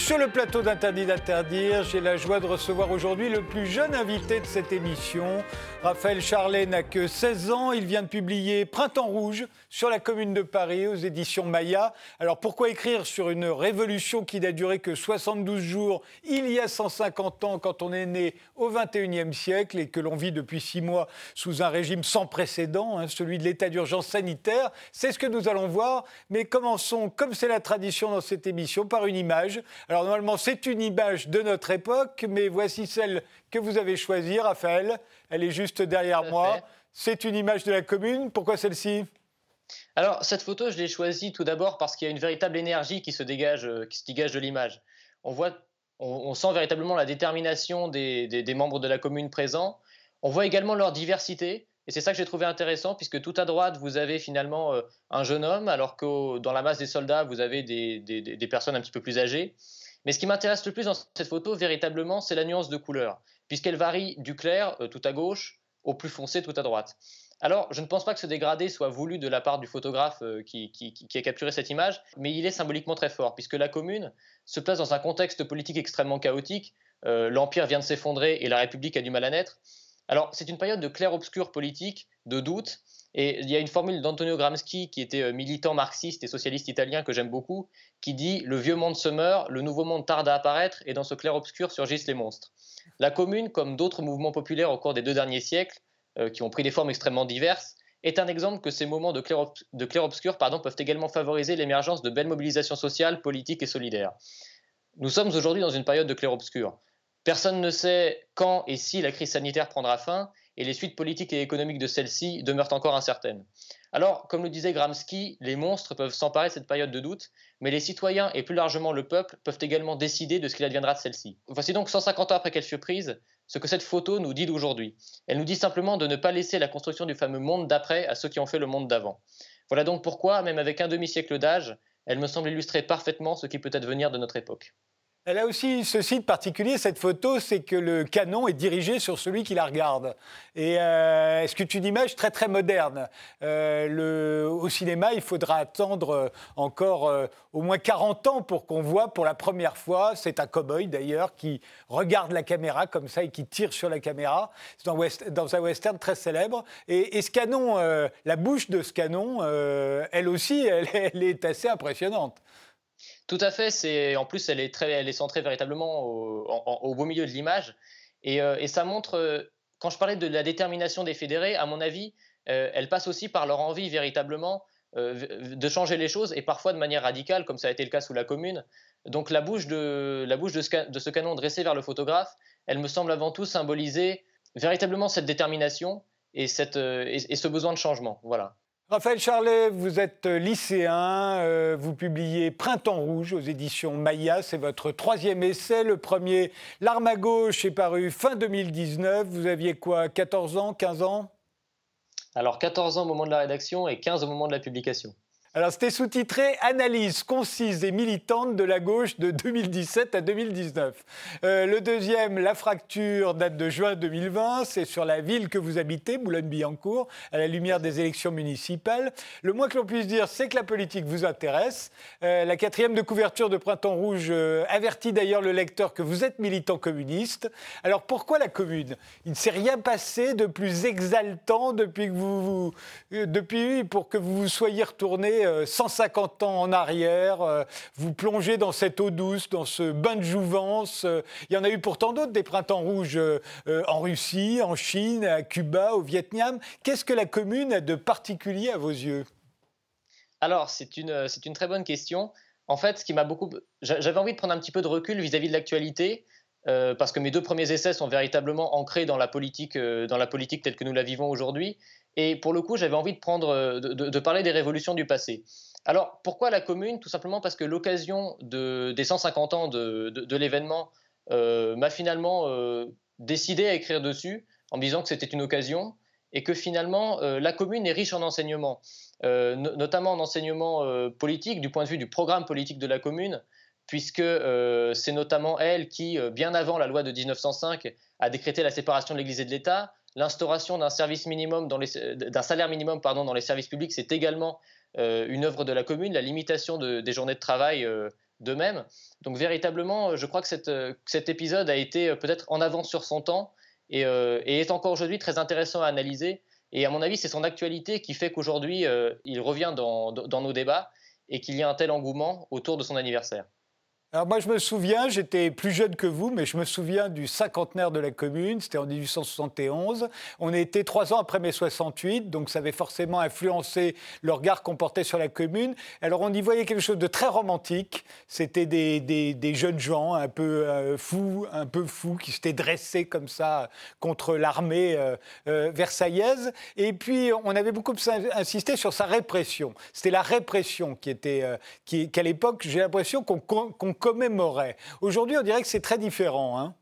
Sur le plateau d'Interdit d'interdire. J'ai la joie de recevoir aujourd'hui le plus jeune invité de cette émission. Raphaël Charlet n'a que 16 ans. Il vient de publier Printemps rouge sur la commune de Paris aux éditions Maya. Alors pourquoi écrire sur une révolution qui n'a duré que 72 jours il y a 150 ans quand on est né au 21e siècle et que l'on vit depuis 6 mois sous un régime sans précédent, hein, celui de l'état d'urgence sanitaire? C'est ce que nous allons voir. Mais commençons, comme c'est la tradition dans cette émission, par une image. Alors normalement, c'est une image de notre époque, mais voici celle que vous avez choisie, Raphaël. Elle est juste derrière moi. C'est une image de la commune. Pourquoi celle-ci? Alors, cette photo, je l'ai choisie tout d'abord parce qu'il y a une véritable énergie qui se dégage, euh, qui se dégage de l'image. On voit, on, sent véritablement la détermination des, des, membres de la commune présents. On voit également leur diversité. Et c'est ça que j'ai trouvé intéressant, puisque tout à droite, vous avez finalement euh, un jeune homme, alors que dans la masse des soldats, vous avez des, des personnes un petit peu plus âgées. Mais ce qui m'intéresse le plus dans cette photo, véritablement, c'est la nuance de couleur, puisqu'elle varie du clair, euh, tout à gauche, au plus foncé, tout à droite. Alors, je ne pense pas que ce dégradé soit voulu de la part du photographe euh, qui, a capturé cette image, mais il est symboliquement très fort, puisque la commune se place dans un contexte politique extrêmement chaotique. L'Empire vient de s'effondrer et la République a du mal à naître. Alors, c'est une période de clair-obscur politique, de doute, et il y a une formule d'Antonio Gramsci, qui était euh, militant marxiste et socialiste italien que j'aime beaucoup, qui dit Le vieux monde se meurt, le nouveau monde tarde à apparaître, et dans ce clair-obscur surgissent les monstres. La commune, comme d'autres mouvements populaires au cours des deux derniers siècles, euh, qui ont pris des formes extrêmement diverses, est un exemple que ces moments de clair-obscur peuvent également favoriser l'émergence de belles mobilisations sociales, politiques et solidaires. Nous sommes aujourd'hui dans une période de clair-obscur. Personne ne sait quand et si la crise sanitaire prendra fin, et les suites politiques et économiques de celle-ci demeurent encore incertaines. Alors, comme le disait Gramsci, les monstres peuvent s'emparer de cette période de doute, mais les citoyens et plus largement le peuple peuvent également décider de ce qu'il adviendra de celle-ci. Voici donc 150 ans après qu'elle fut prise, ce que cette photo nous dit d'aujourd'hui. Elle nous dit simplement de ne pas laisser la construction du fameux monde d'après à ceux qui ont fait le monde d'avant. Voilà donc pourquoi, même avec un demi-siècle d'âge, elle me semble illustrer parfaitement ce qui peut advenir de notre époque. Elle a aussi ceci de particulier, cette photo, c'est que le canon est dirigé sur celui qui la regarde. Et euh, est-ce que tu une image très très moderne? Euh, Au cinéma, il faudra attendre euh, encore au moins 40 ans pour qu'on voit pour la première fois, c'est un cow-boy d'ailleurs, qui regarde la caméra comme ça et qui tire sur la caméra. C'est dans, dans, un western très célèbre. Et, ce canon, la bouche de ce canon, elle aussi, elle est assez impressionnante. Tout à fait. C'est en plus, elle est très, elle est centrée véritablement au, beau milieu de l'image, et, euh, ça montre. Euh, quand je parlais de la détermination des fédérés, à mon avis, euh, elle passe aussi par leur envie véritablement de changer les choses et parfois de manière radicale, comme ça a été le cas sous la Commune. Donc la bouche de la bouche de ce, canon dressé vers le photographe, elle me semble avant tout symboliser véritablement cette détermination et, cette, et ce besoin de changement. Voilà. Raphaël Charlet, vous êtes lycéen, euh, vous publiez Printemps rouge aux éditions Maya, c'est votre troisième essai. Le premier, L'arme à gauche, est paru fin 2019. Vous aviez quoi, 14 ans, 15 ans? Alors 14 ans au moment de la rédaction et 15 au moment de la publication. Alors, c'était sous-titré Analyse concise et militante de la gauche de 2017 à 2019. Euh, le deuxième, La fracture, date de juin 2020. C'est sur la ville que vous habitez, Boulogne-Billancourt, à la lumière des élections municipales. Le moins que l'on puisse dire, c'est que la politique vous intéresse. Euh, la quatrième de couverture de Printemps Rouge euh, avertit d'ailleurs le lecteur que vous êtes militant communiste. Alors, pourquoi la commune? Il ne s'est rien passé de plus exaltant depuis que vous, vous depuis pour que vous vous soyez retourné 150 euh, ans en arrière, euh, vous plongez dans cette eau douce, dans ce bain de jouvence. Euh, il y en a eu pourtant d'autres, des printemps rouges en Russie, en Chine, à Cuba, au Vietnam. Qu'est-ce que la commune a de particulier à vos yeux? Alors, c'est une, c'est une très bonne question. En fait, ce qui m'a beaucoup. J'avais envie de prendre un petit peu de recul vis-à-vis de l'actualité. parce que mes deux premiers essais sont véritablement ancrés dans la politique, dans la politique telle que nous la vivons aujourd'hui. Et pour le coup, j'avais envie de, prendre, euh, de, parler des révolutions du passé. Alors, pourquoi la commune? Tout simplement parce que l'occasion de, des 150 ans de, l'événement euh, m'a finalement euh, décidé à écrire dessus en me disant que c'était une occasion et que finalement la commune est riche en enseignements, notamment en enseignements politiques, du point de vue du programme politique de la commune, puisque c'est notamment elle qui, bien avant la loi de 1905, a décrété la séparation de l'Église et de l'État, L'instauration d'un service minimum d'un salaire minimum dans les services publics, c'est également euh, une œuvre de la commune. La limitation des journées de travail euh, d'eux-mêmes. Donc véritablement, je crois que cet épisode a été peut-être en avance sur son temps et, est encore aujourd'hui très intéressant à analyser. Et à mon avis, c'est son actualité qui fait qu'aujourd'hui, il revient dans, nos débats et qu'il y a un tel engouement autour de son anniversaire. Alors moi, je me souviens, j'étais plus jeune que vous, mais je me souviens du cinquantenaire de la commune, c'était en 1871. On était trois ans après mai 68, donc ça avait forcément influencé le regard qu'on portait sur la commune. Alors on y voyait quelque chose de très romantique. C'était des, jeunes gens un peu euh, fous, un peu fous, qui s'étaient dressés comme ça contre l'armée euh, euh, versaillaise. Et puis on avait beaucoup insisté sur sa répression. C'était la répression qui était, qui, qu'à l'époque, j'ai l'impression qu'on commémorait. Aujourd'hui, on dirait que c'est très différent. Hein.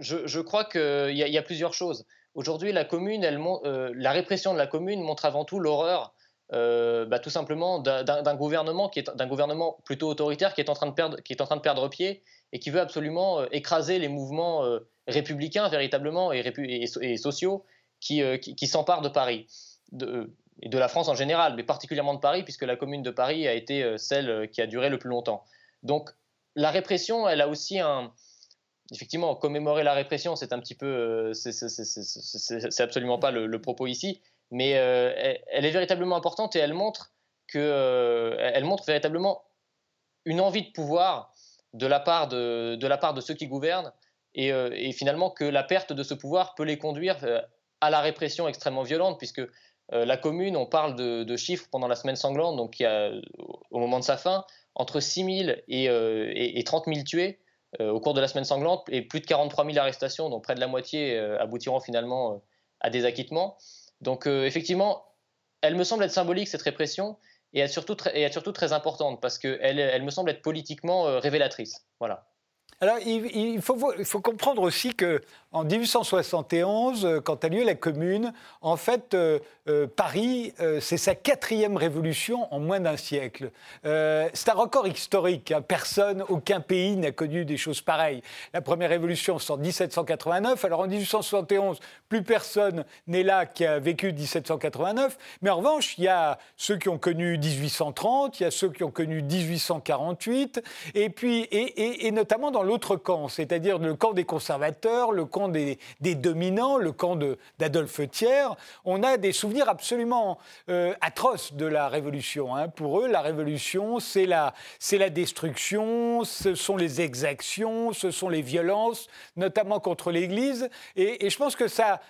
je, crois qu'il y, y, a plusieurs choses. Aujourd'hui, la euh, la répression de la commune montre avant tout l'horreur, euh, bah, tout simplement, d'un gouvernement qui est d'un gouvernement plutôt autoritaire qui est en train de perdre, qui est en train de perdre pied et qui veut absolument euh, écraser les mouvements républicains véritablement et, sociaux qui, qui, s'emparent de Paris. De, et de la France en général, mais particulièrement de Paris, puisque la commune de Paris a été celle qui a duré le plus longtemps. Donc la répression, elle a aussi un. Effectivement, commémorer la répression, c'est un petit peu. Euh, c'est absolument pas le, propos ici, mais euh, elle, est véritablement importante et elle montre que. Euh, elle montre véritablement une envie de pouvoir de la part de, de la part de ceux qui gouvernent et, finalement que la perte de ce pouvoir peut les conduire à la répression extrêmement violente, puisque la commune, on parle de, chiffres pendant la semaine sanglante, donc au moment de sa fin, entre 6 000 et, 30 000 tués euh, au cours de la semaine sanglante et plus de 43 000 arrestations, dont près de la moitié euh, aboutiront finalement euh, à des acquittements. Donc effectivement, elle me semble être symbolique, cette répression, et elle est surtout, et surtout très importante parce qu'elle elle me semble être politiquement révélatrice. Voilà. Alors, il, faut, comprendre aussi que en 1871, euh, quand a lieu la Commune, en fait, euh, euh, Paris, c'est sa quatrième révolution en moins d'un siècle. c'est un record historique. Hein. Personne, aucun pays n'a connu des choses pareilles. La première révolution, c'est en 1789. Alors en 1871, plus personne n'est là qui a vécu 1789. Mais en revanche, il y a ceux qui ont connu 1830, il y a ceux qui ont connu 1848, et puis, et notamment dans l'autre camp, c'est-à-dire le camp des conservateurs, le camp des, dominants, le camp d'Adolphe Thiers, on a des souvenirs absolument euh, atroces de la Révolution. Hein. Pour eux, la Révolution, c'est la, destruction, ce sont les exactions, ce sont les violences, notamment contre l'Église. Et, je pense que ça,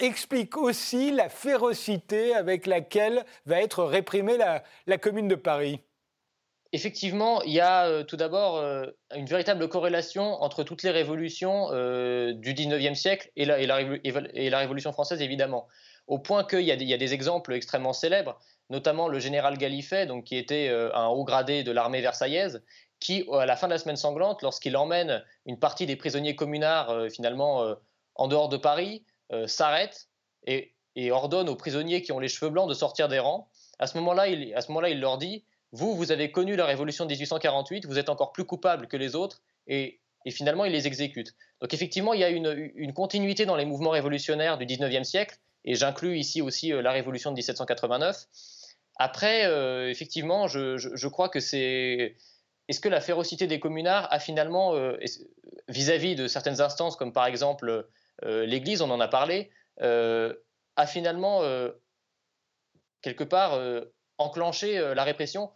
explique aussi la férocité avec laquelle va être réprimée la Commune de Paris. Effectivement, il y a euh, tout d'abord euh, une véritable corrélation entre toutes les révolutions euh, du 19e siècle et la, Révolution française, évidemment. Au point qu'il y, a des exemples extrêmement célèbres, notamment le général Gallifet, donc, qui était un haut gradé de l'armée versaillaise, qui, à la fin de la semaine sanglante, lorsqu'il emmène une partie des prisonniers communards, finalement, en dehors de Paris, s'arrête et, ordonne aux prisonniers qui ont les cheveux blancs de sortir des rangs. À ce moment-là, il leur dit vous, vous avez connu la révolution de 1848, vous êtes encore plus coupable que les autres, et, finalement, il les exécute. Donc effectivement, il y a une, continuité dans les mouvements révolutionnaires du 19e siècle, et j'inclus ici aussi euh, la révolution de 1789. Après, euh, effectivement, je, crois que c'est... Est-ce que la férocité des communards a finalement, euh, vis-à-vis de certaines instances, comme par exemple l'Église, on en a parlé, a finalement, quelque part, enclenché la répression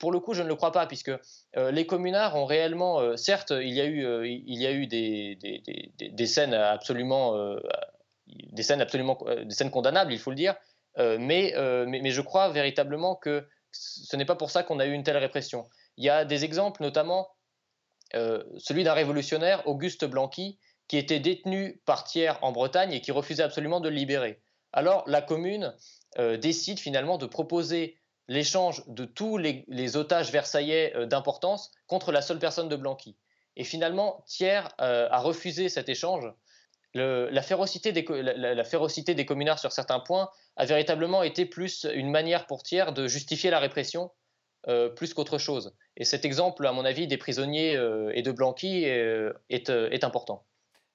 pour le coup, je ne le crois pas, puisque euh, les communards ont réellement, euh, certes, il y a eu, euh, des, scènes absolument, des scènes absolument, des scènes condamnables, il faut le dire, mais, mais, je crois véritablement que ce n'est pas pour ça qu'on a eu une telle répression. Il y a des exemples, notamment celui d'un révolutionnaire, Auguste Blanqui, qui était détenu par Thiers en Bretagne et qui refusait absolument de le libérer. Alors la commune décide finalement de proposer l'échange de tous les, otages versaillais euh, d'importance contre la seule personne de Blanqui. Et finalement, Thiers euh, a refusé cet échange. la, férocité des, communards sur certains points a véritablement été plus une manière pour Thiers de justifier la répression euh, plus qu'autre chose. Et cet exemple, à mon avis, des prisonniers et de Blanqui est important.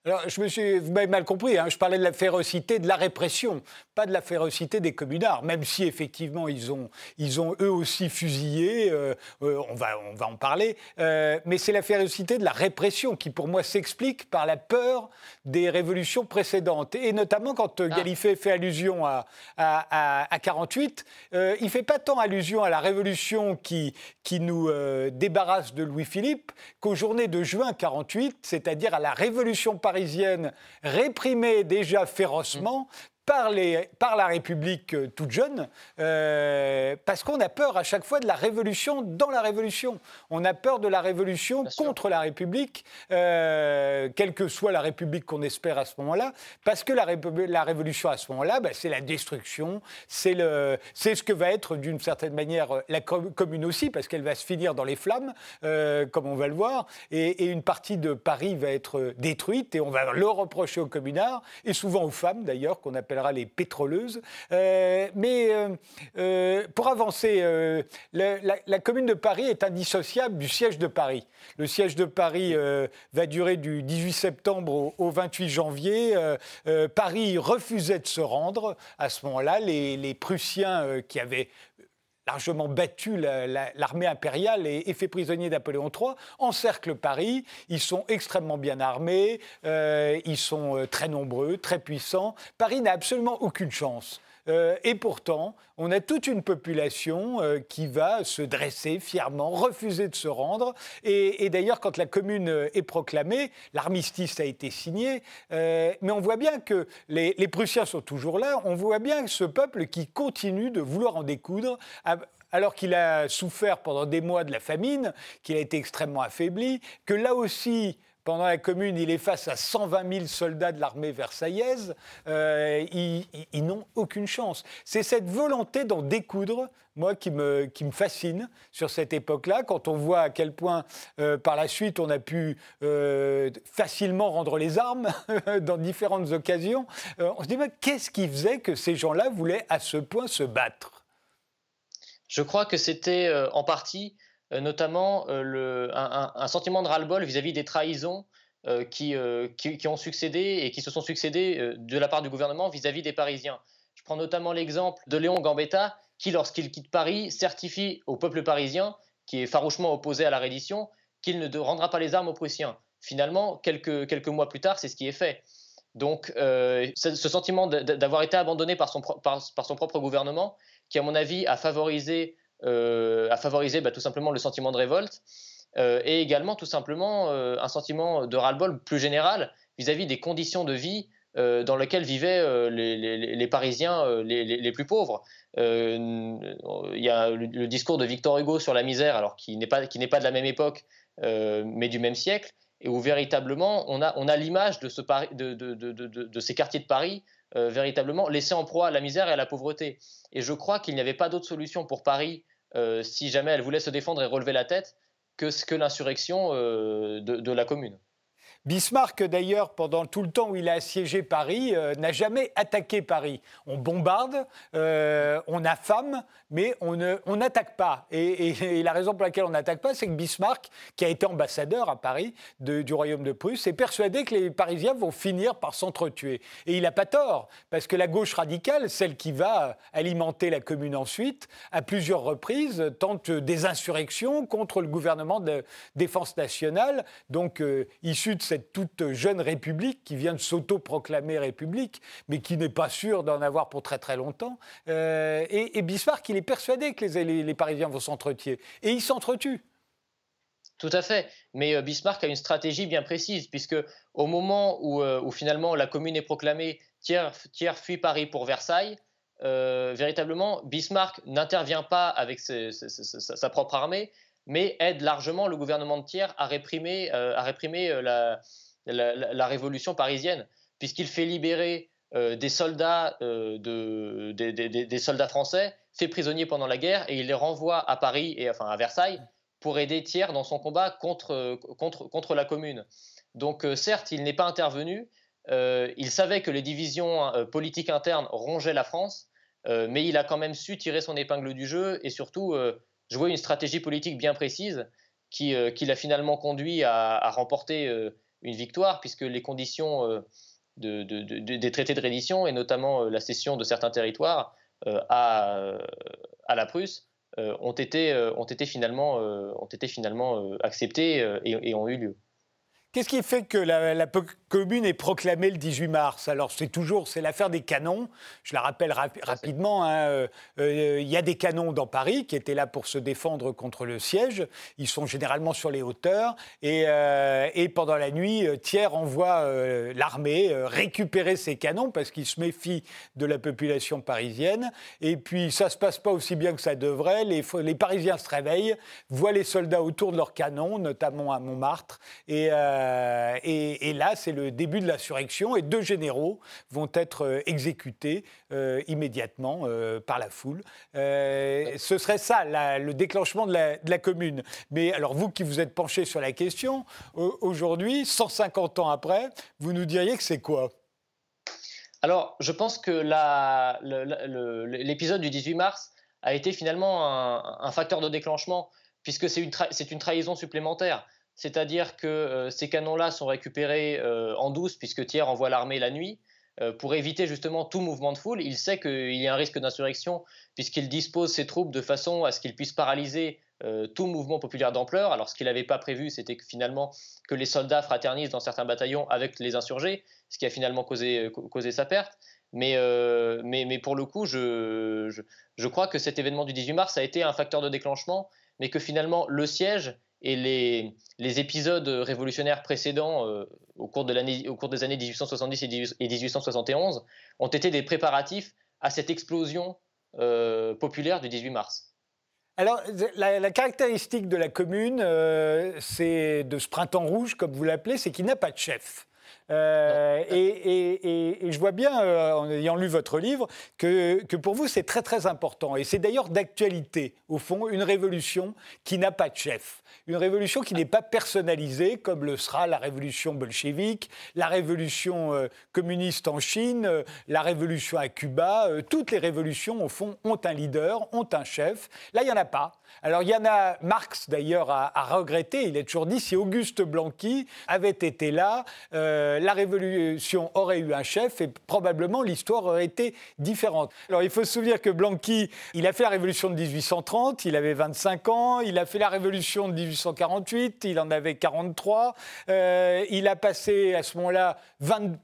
Alors, je me suis, vous m'avez mal compris, hein, je parlais de la férocité de la répression, pas de la férocité des communards, même si effectivement ils ont, ils ont eux aussi fusillé, euh, euh, on, va, on va en parler, euh, mais c'est la férocité de la répression qui pour moi s'explique par la peur des révolutions précédentes. Et notamment quand ah. Galifet fait allusion à, à, à, 48, il ne fait pas tant allusion à la révolution qui, qui nous débarrasse de Louis-Philippe qu'aux journées de juin 48, c'est-à-dire à la révolution par parisienne réprimée déjà férocement par, les, par la République euh, toute jeune, euh, parce qu'on a peur à chaque fois de la révolution dans la révolution. On a peur de la révolution contre la République, euh, quelle que soit la République qu'on espère à ce moment-là, parce que la, la révolution à ce moment-là, bah, c'est la destruction, c'est ce que va être d'une certaine manière la commune aussi, parce qu'elle va se finir dans les flammes, comme on va le voir, et, et, une partie de Paris va être détruite, et on va le reprocher aux communards, et souvent aux femmes d'ailleurs, qu'on appelle les pétroleuses. Euh, mais euh, euh, pour avancer, la, commune de Paris est indissociable du siège de Paris. Le siège de Paris va durer du 18 septembre au, 28 janvier. Paris refusait de se rendre. À ce moment-là, les Prussiens qui avaient largement battu l'armée impériale et, fait prisonnier Napoléon III, encerclent Paris. Ils sont extrêmement bien armés, euh, ils sont euh, très nombreux, très puissants. Paris n'a absolument aucune chance. Euh, et pourtant, on a toute une population euh, qui va se dresser fièrement, refuser de se rendre. Et, d'ailleurs, quand la commune euh, est proclamée, l'armistice a été signé, mais on voit bien que les, Prussiens sont toujours là. On voit bien ce peuple qui continue de vouloir en découdre, alors qu'il a souffert pendant des mois de la famine, qu'il a été extrêmement affaibli, que là aussi, pendant la Commune, il est face à 120 000 soldats de l'armée versaillaise. Euh, ils, n'ont aucune chance. C'est cette volonté d'en découdre, moi, qui me, qui me fascine sur cette époque-là, quand on voit à quel point, euh, par la suite, on a pu euh, facilement rendre les armes dans différentes occasions. on se dit, qu'est-ce qui faisait que ces gens-là voulaient à ce point se battre? Je crois que c'était en partie notamment euh, un, sentiment de ras-le-bol vis-à-vis des trahisons euh, qui, qui, ont succédé et qui se sont succédées de la part du gouvernement vis-à-vis des Parisiens. Je prends notamment l'exemple de Léon Gambetta, qui, lorsqu'il quitte Paris, certifie au peuple parisien, qui est farouchement opposé à la reddition, qu'il ne rendra pas les armes aux Prussiens. Finalement, quelques, quelques mois plus tard, c'est ce qui est fait. Donc, ce sentiment d'avoir été abandonné par son, par son propre gouvernement, qui, à mon avis, a favorisé euh, à favoriser bah, tout simplement le sentiment de révolte euh, et également tout simplement euh, un sentiment de ras-le-bol plus général vis-à-vis des conditions de vie dans lesquelles vivaient les, Parisiens les, plus pauvres. Il y a le, discours de Victor Hugo sur la misère, alors qui n'est pas, pas de la même époque, mais du même siècle, et où véritablement on a, on a l'image de, ces quartiers de Paris véritablement laissés en proie à la misère et à la pauvreté. Et je crois qu'il n'y avait pas d'autre solution pour Paris euh, si jamais elle voulait se défendre et relever la tête, que, que l'insurrection euh, de, la commune. Bismarck, d'ailleurs, pendant tout le temps où il a assiégé Paris, euh, n'a jamais attaqué Paris. On bombarde, on affame, mais on n'attaque pas. Et, la raison pour laquelle on n'attaque pas, c'est que Bismarck, qui a été ambassadeur à Paris du royaume de Prusse, est persuadé que les Parisiens vont finir par s'entretuer. Et il n'a pas tort, parce que la gauche radicale, celle qui va alimenter la commune ensuite, à plusieurs reprises, tente des insurrections contre le gouvernement de défense nationale, donc euh, issu de cette toute jeune république qui vient de s'auto-proclamer république, mais qui n'est pas sûre d'en avoir pour très très longtemps. Euh, et, Bismarck, il est persuadé que les, Parisiens vont s'entretuer. Et ils s'entretuent. Tout à fait. Mais euh, Bismarck a une stratégie bien précise, puisque au moment où, euh, finalement la commune est proclamée, tiers, tiers fuit Paris pour Versailles, véritablement, Bismarck n'intervient pas avec sa propre armée, mais aide largement le gouvernement de Thiers à réprimer, à réprimer la, révolution parisienne, puisqu'il fait libérer des soldats, de, des, soldats français fait prisonniers pendant la guerre et il les renvoie à Paris et enfin à Versailles pour aider Thiers dans son combat contre, la commune. Donc euh, certes, il n'est pas intervenu, euh, il savait que les divisions euh, politiques internes rongeaient la France, mais il a quand même su tirer son épingle du jeu et surtout jouer une stratégie politique bien précise qui, qui l'a finalement conduit à, remporter une victoire, puisque les conditions des traités de reddition, et notamment la cession de certains territoires à, la Prusse, ont été, ont été finalement, ont été finalement acceptées et ont eu lieu. Qu'est-ce qui fait que la, commune est proclamée le 18 mars Alors c'est toujours c'est l'affaire des canons. Je la rappelle rapidement. Hein, euh, euh, il y a des canons dans Paris qui étaient là pour se défendre contre le siège. Ils sont généralement sur les hauteurs et, euh, et pendant la nuit, Thiers envoie l'armée récupérer ces canons parce qu'il se méfie de la population parisienne. Et puis ça se passe pas aussi bien que ça devrait. Les, les Parisiens se réveillent, voient les soldats autour de leurs canons, notamment à Montmartre et euh, et, là, c'est le début de l'insurrection et deux généraux vont être euh, exécutés euh, immédiatement par la foule. ce serait ça, le déclenchement de la, commune. Mais alors, vous qui vous êtes penché sur la question, aujourd'hui, 150 ans après, vous nous diriez que c'est quoi? Alors, je pense que l'épisode du 18 mars a été finalement un, facteur de déclenchement, puisque c'est une, trahison supplémentaire c'est-à-dire que euh, ces canons-là sont récupérés euh, en douce, puisque Thiers envoie l'armée la nuit, euh, pour éviter justement tout mouvement de foule. Il sait qu'il y a un risque d'insurrection, puisqu'il dispose ses troupes de façon à ce qu'il puisse paralyser tout mouvement populaire d'ampleur. Alors ce qu'il n'avait pas prévu, c'était finalement que les soldats fraternisent dans certains bataillons avec les insurgés, ce qui a finalement causé, sa perte. Mais, pour le coup, je, je crois que cet événement du 18 mars a été un facteur de déclenchement, mais que finalement le siège et les, les épisodes révolutionnaires précédents euh, au, cours de au cours des années 1870 et 1871 ont été des préparatifs à cette explosion euh, populaire du 18 mars. Alors, la, caractéristique de la commune, euh, c'est de ce printemps rouge, comme vous l'appelez, c'est qu'il n'a pas de chef. Euh, et, je vois bien, euh, en ayant lu votre livre, que, que pour vous, c'est très très important. Et c'est d'ailleurs d'actualité, au fond, une révolution qui n'a pas de chef. Une révolution qui n'est pas personnalisée, comme le sera la révolution bolchevique, la révolution euh, communiste en Chine, la révolution à Cuba. toutes les révolutions, au fond, ont un leader, ont un chef. Là, il n'y en a pas. Alors, il y en a, Marx d'ailleurs a, regretté, il a toujours dit, si Auguste Blanqui avait été là, euh, la révolution aurait eu un chef et probablement l'histoire aurait été différente. Alors, il faut se souvenir que Blanqui, il a fait la révolution de 1830, il avait 25 ans, il a fait la révolution de 1848, il en avait 43, euh, il a passé à ce moment-là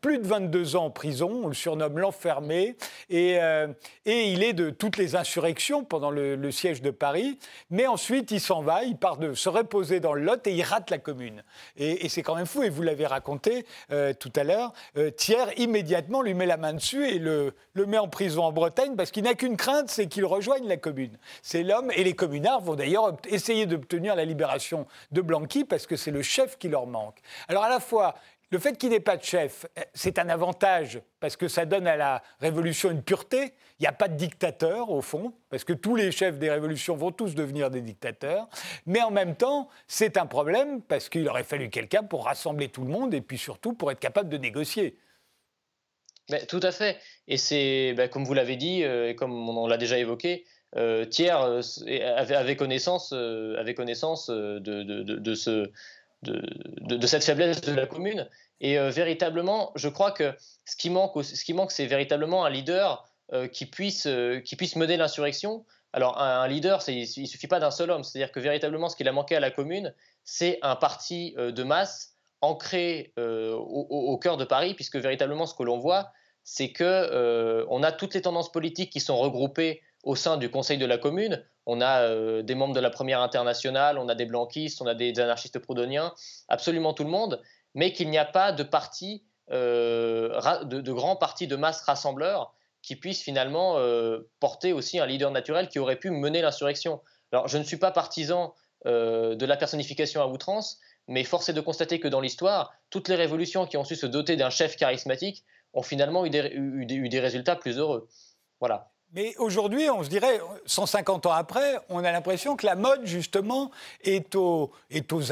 plus de 22 ans en prison, on le surnomme l'enfermé, et, euh, et, il est de toutes les insurrections pendant le siège de Paris. Mais ensuite, il s'en va, il part de se reposer dans le Lot et il rate la commune. Et, c'est quand même fou, et vous l'avez raconté euh, tout à l'heure. Euh, Thiers, immédiatement, lui met la main dessus et le, le met en prison en Bretagne parce qu'il n'a qu'une crainte, c'est qu'il rejoigne la commune. C'est l'homme, et les communards vont d'ailleurs essayer d'obtenir la libération de Blanqui parce que c'est le chef qui leur manque. Alors à la fois, le fait qu'il n'ait pas de chef, euh, c'est un avantage parce que ça donne à la révolution une pureté. Il n'y a pas de dictateur, au fond, parce que tous les chefs des révolutions vont tous devenir des dictateurs. Mais en même temps, c'est un problème parce qu'il aurait fallu quelqu'un pour rassembler tout le monde et puis surtout pour être capable de négocier. tout à fait. Et c'est, bah, comme vous l'avez dit, euh, et comme on l'a déjà évoqué, euh, Thiers euh, avait, connaissance, de, ce de, cette faiblesse de la commune. Et euh, véritablement, je crois que ce qui manque, ce qui manque c'est véritablement un leader euh, qui, puisse, euh, qui puisse mener l'insurrection. Alors, un, leader, il ne suffit pas d'un seul homme. C'est-à-dire que véritablement, ce qu'il a manqué à la commune, c'est un parti de masse ancré au, cœur de Paris, puisque véritablement, ce que l'on voit, c'est que on a toutes les tendances politiques qui sont regroupées au sein du Conseil de la commune. On a euh, des membres de la Première Internationale, on a des blanquistes, on a des, anarchistes proudhoniens, absolument tout le monde, mais qu'il n'y a pas de parti, euh, de, grands partis de masse rassembleurs qui puissent finalement euh, porter aussi un leader naturel qui aurait pu mener l'insurrection. Alors, je ne suis pas partisan de la personnification à outrance, mais force est de constater que dans l'histoire, toutes les révolutions qui ont su se doter d'un chef charismatique ont finalement eu des résultats plus heureux. Voilà. Mais aujourd'hui, on se dirait, 150 ans après, on a l'impression que la mode, justement, est aux,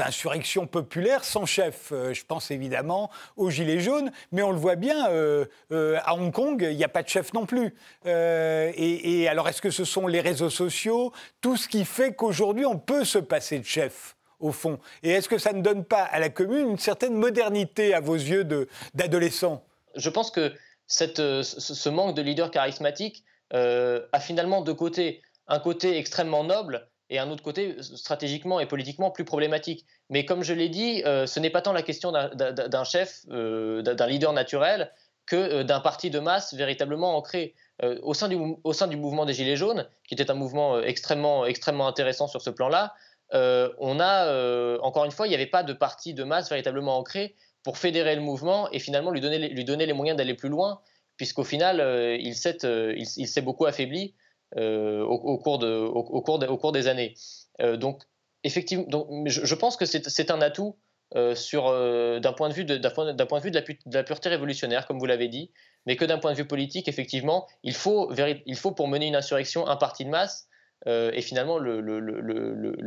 insurrections populaires sans chef. Euh, je pense évidemment aux Gilets jaunes, mais on le voit bien, euh, euh, à Hong Kong, il n'y a pas de chef non plus. Et, alors, est-ce que ce sont les réseaux sociaux, tout ce qui fait qu'aujourd'hui, on peut se passer de chef au fond? Et est-ce que ça ne donne pas à la commune une certaine modernité à vos yeux d'adolescent? Je pense que ce manque de leader charismatique a finalement deux côtés. Un côté extrêmement noble et un autre côté stratégiquement et politiquement plus problématique. Mais comme je l'ai dit, ce n'est pas tant la question d'un chef, d'un leader naturel, que d'un parti de masse véritablement ancré. Euh, au, sein du, mouvement des Gilets jaunes, qui était un mouvement euh, extrêmement, intéressant sur ce plan-là, euh, on a, encore une fois, il n'y avait pas de parti de masse véritablement ancré pour fédérer le mouvement et finalement lui donner les moyens d'aller plus loin, puisqu'au final, il s'est il, beaucoup affaibli au, cours de, au, cours des années. donc, effectivement, je, pense que c'est un atout d'un point de vue de, la, pureté révolutionnaire, comme vous l'avez dit, mais que d'un point de vue politique, effectivement, il faut pour mener une insurrection un parti de masse, euh, et finalement le,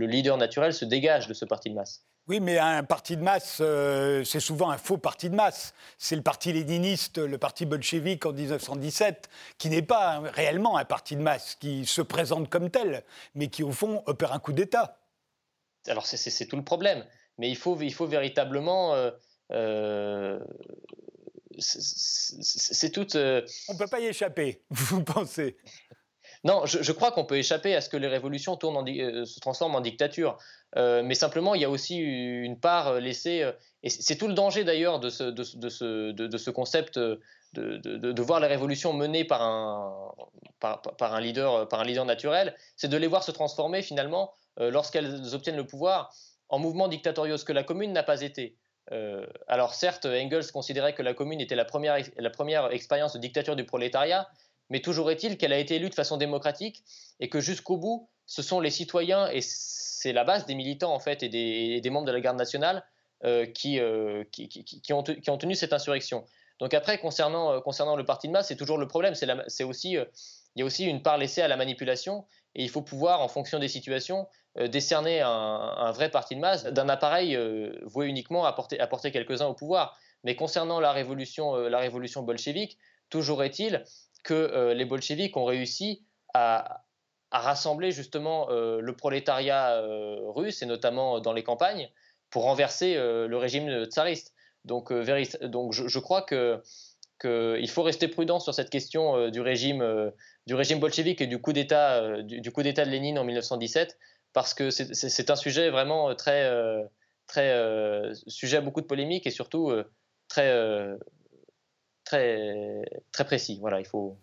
leader naturel se dégage de ce parti de masse. Oui, mais un parti de masse, euh, c'est souvent un faux parti de masse. C'est le parti léniniste, le parti bolchevique en 1917, qui n'est pas réellement un parti de masse, qui se présente comme tel, mais qui au fond opère un coup d'État. Alors c'est tout le problème. Mais il faut, il faut véritablement euh, c'est tout. On ne peut pas y échapper, vous pensez? Non, je, crois qu'on peut échapper à ce que les révolutions euh, se transforment en dictature. Euh, mais simplement, il y a aussi une part laissée. et c'est tout le danger d'ailleurs de ce, concept de, voir les révolutions menées par un, leader, par un leader naturel, c'est de les voir se transformer finalement, lorsqu'elles obtiennent le pouvoir, en mouvements dictatoriaux, ce que la commune n'a pas été. Euh, alors certes, Engels considérait que la commune était la première expérience de dictature du prolétariat, mais toujours est-il qu'elle a été élue de façon démocratique et que jusqu'au bout, ce sont les citoyens, et c'est la base des militants en fait et des, membres de la garde nationale euh, euh, qui, ont, tenu cette insurrection. Donc après, concernant, concernant le parti de masse, c'est toujours le problème, c'est aussi, il y a aussi une part laissée à la manipulation, et il faut pouvoir, en fonction des situations, euh, décerner un, vrai parti de masse d'un appareil euh, voué uniquement à porter, quelques-uns au pouvoir. Mais concernant la révolution, euh, la révolution bolchevique, toujours est-il que les bolcheviks ont réussi à, rassembler justement le prolétariat russe, et notamment dans les campagnes, pour renverser le régime tsariste. Donc, je, crois que qu'il faut rester prudent sur cette question du régime, bolchevique et du coup d'État de Lénine en 1917 parce que c'est un sujet vraiment euh, très, euh, très euh, sujet à beaucoup de polémiques et surtout très, très, très précis. Voilà, il faut,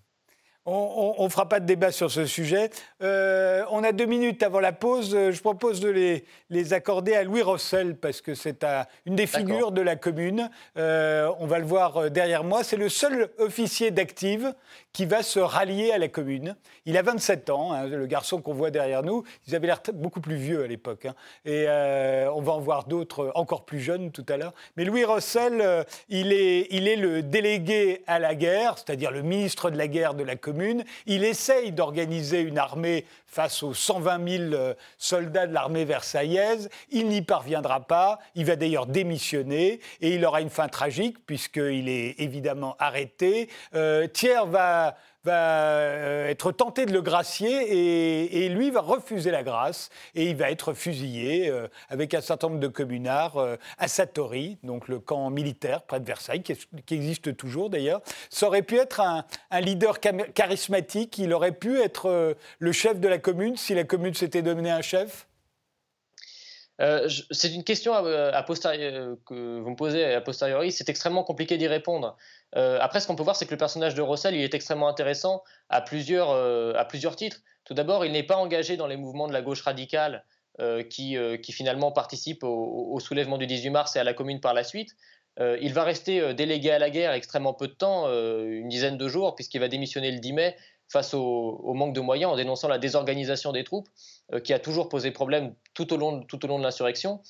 on ne fera pas de débat sur ce sujet. Euh, on a deux minutes avant la pause. Je propose de les, accorder à Louis Rossel parce que c'est une des figures de la commune. Euh, on va le voir euh, derrière moi. C'est le seul officier d'active qui va se rallier à la commune. Il a 27 ans, hein, le garçon qu'on voit derrière nous. Ils avaient l'air beaucoup plus vieux à l'époque. Hein. Et on va en voir d'autres encore plus jeunes tout à l'heure. Mais Louis Rossel, il, est, il est le délégué à la guerre, c'est-à-dire le ministre de la guerre de la commune il essaye d'organiser une armée face aux 120 000 euh, soldats de l'armée versaillaise. Il n'y parviendra pas. Il va d'ailleurs démissionner et il aura une fin tragique puisqu'il est évidemment arrêté. Euh, Thiers va va euh, être tenté de le gracier et, lui va refuser la grâce et il va être fusillé euh, avec un certain nombre de communards euh, à Satori, donc le camp militaire près de Versailles, qui, existe toujours d'ailleurs. Ça aurait pu être un, leader charismatique, il aurait pu être le chef de la commune si la commune s'était donnée un chef c'est une question à, que vous me posez a posteriori. C'est extrêmement compliqué d'y répondre. Euh, après, ce qu'on peut voir, c'est que le personnage de Rossel, il est extrêmement intéressant à plusieurs, euh, à plusieurs titres. Tout d'abord, il n'est pas engagé dans les mouvements de la gauche radicale euh, qui, qui, finalement participent au, soulèvement du 18 mars et à la Commune par la suite. il va rester délégué à la guerre extrêmement peu de temps, une dizaine de jours, puisqu'il va démissionner le 10 mai face au, manque de moyens en dénonçant la désorganisation des troupes qui a toujours posé problème tout au long, de l'insurrection.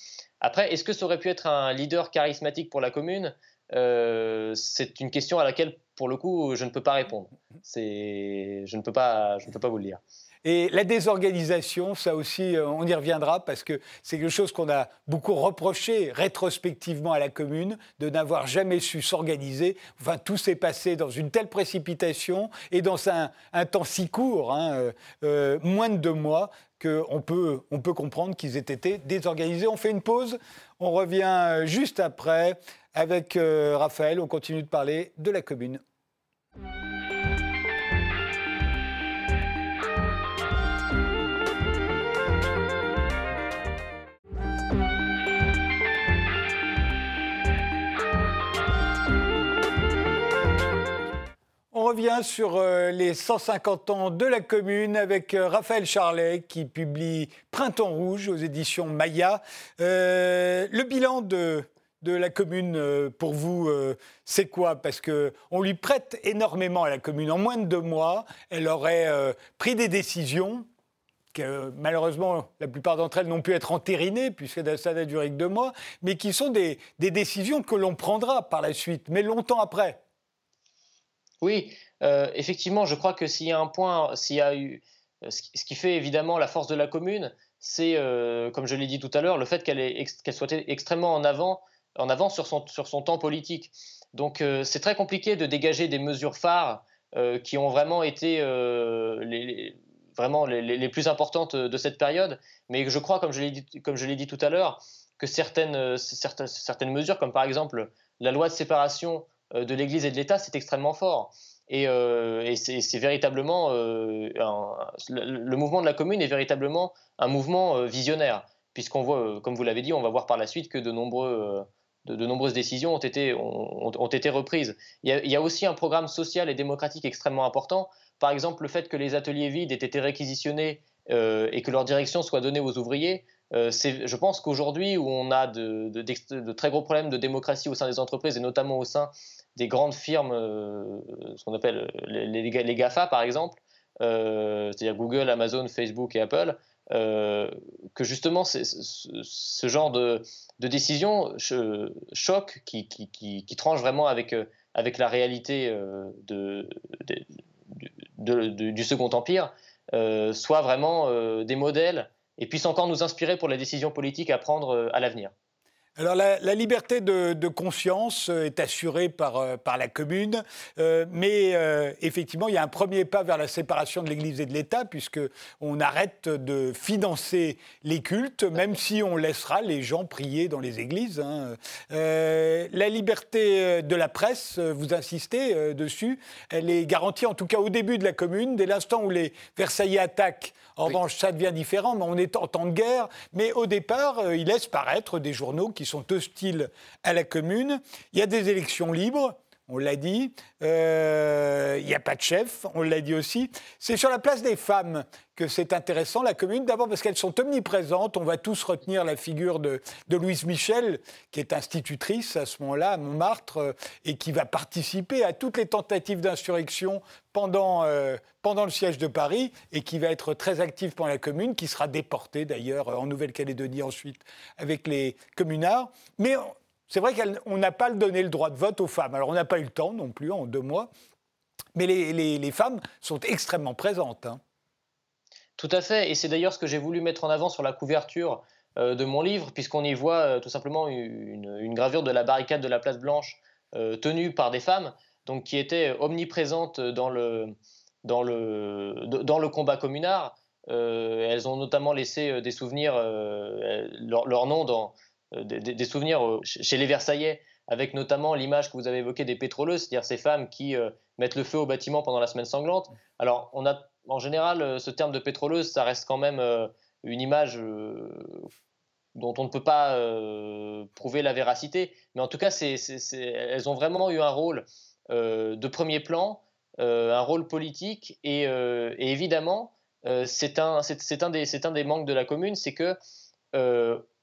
Après, est-ce que ça aurait pu être un leader charismatique pour la commune? Euh, c'est une question à laquelle, pour le coup, je ne peux pas répondre. Je ne peux pas vous le dire. Et la désorganisation, ça aussi, euh, on y reviendra parce que c'est quelque chose qu'on a beaucoup reproché rétrospectivement à la commune, de n'avoir jamais su s'organiser. Enfin, tout s'est passé dans une telle précipitation et dans un, temps si court, hein, euh, euh, moins de deux mois, qu'on peut, on peut comprendre qu'ils aient été désorganisés. On fait une pause, on revient juste après avec Raphaël, on continue de parler de la commune. On revient sur euh, les 150 ans de la commune avec euh, Raphaël Charlet qui publie Printemps rouge aux éditions Maya. Euh, le bilan de, de la commune pour vous, c'est quoi? Parce qu'on lui prête énormément à la commune. En moins de deux mois, elle aurait pris des décisions que malheureusement la plupart d'entre elles n'ont pu être entérinées puisque ça n'a duré que deux mois, mais qui sont des décisions que l'on prendra par la suite, mais longtemps après. Oui, euh, effectivement, je crois que s'il y a un point, s'il y a eu, euh, ce qui fait évidemment la force de la commune, c'est, euh, comme je l'ai dit tout à l'heure, le fait qu'elle soit extrêmement en avant, sur, son, temps politique. Donc c'est très compliqué de dégager des mesures phares qui ont vraiment été les, vraiment les, plus importantes de cette période. Mais je crois, comme je l'ai dit, dit tout à l'heure, que certaines, certaines, certaines mesures, comme par exemple la loi de séparation de l'Église et de l'État, c'est extrêmement fort. Et, euh, c'est véritablement euh, le, mouvement de la commune est véritablement un mouvement visionnaire, puisqu'on voit, comme vous l'avez dit, on va voir par la suite que de, nombreuses décisions ont été, ont, été reprises. Il y, a, aussi un programme social et démocratique extrêmement important. Par exemple, le fait que les ateliers vides aient été réquisitionnés et que leur direction soit donnée aux ouvriers, je pense qu'aujourd'hui, où on a de, très gros problèmes de démocratie au sein des entreprises et notamment au sein des grandes firmes, euh, ce qu'on appelle les, les, GAFA par exemple, euh, c'est-à-dire Google, Amazon, Facebook et Apple, euh, que justement ce genre de, décision choque, qui, tranche vraiment avec, avec la réalité du Second Empire, soit vraiment des modèles et puisse encore nous inspirer pour la décision politique à prendre à l'avenir. Alors la, liberté de, conscience euh, est assurée par, euh, par la commune, euh, mais effectivement il y a un premier pas vers la séparation de l'Église et de l'État puisque on arrête de financer les cultes, même si on laissera les gens prier dans les églises. Hein. la liberté de la presse, vous insistez dessus, elle est garantie en tout cas au début de la commune, dès l'instant où les Versaillais attaquent. En revanche, ça devient différent, mais on est en temps de guerre. Mais au départ, il laisse paraître des journaux qui sont hostiles à la commune. Il y a des élections libres on l'a dit. Euh, il n'y a pas de chef, on l'a dit aussi. C'est sur la place des femmes que c'est intéressant, la commune, d'abord parce qu'elles sont omniprésentes. On va tous retenir la figure de, Louise Michel, qui est institutrice à ce moment-là à Montmartre, euh, et qui va participer à toutes les tentatives d'insurrection pendant, euh, pendant le siège de Paris, et qui va être très active pour la commune, qui sera déportée d'ailleurs en Nouvelle-Calédonie ensuite avec les communards. Mais c'est vrai qu'on n'a pas donné le droit de vote aux femmes. Alors on n'a pas eu le temps non plus en deux mois, mais les, femmes sont extrêmement présentes. Hein. Tout à fait, et c'est d'ailleurs ce que j'ai voulu mettre en avant sur la couverture euh, de mon livre, puisqu'on y voit euh, tout simplement une, gravure de la barricade de la Place Blanche euh, tenue par des femmes, donc qui était omniprésente dans le, combat communard. elles ont notamment laissé des souvenirs, leur, nom dans, euh, des, souvenirs euh, chez les Versaillais, avec notamment l'image que vous avez évoquée des pétroleuses, c'est-à-dire ces femmes qui euh, mettent le feu au bâtiment pendant la semaine sanglante. Alors, on a en général ce terme de pétroleuse, ça reste quand même une image dont on ne peut pas prouver la véracité, mais en tout cas, elles ont vraiment eu un rôle de premier plan, un rôle politique, et, évidemment, c'est un, un, un des manques de la commune, c'est que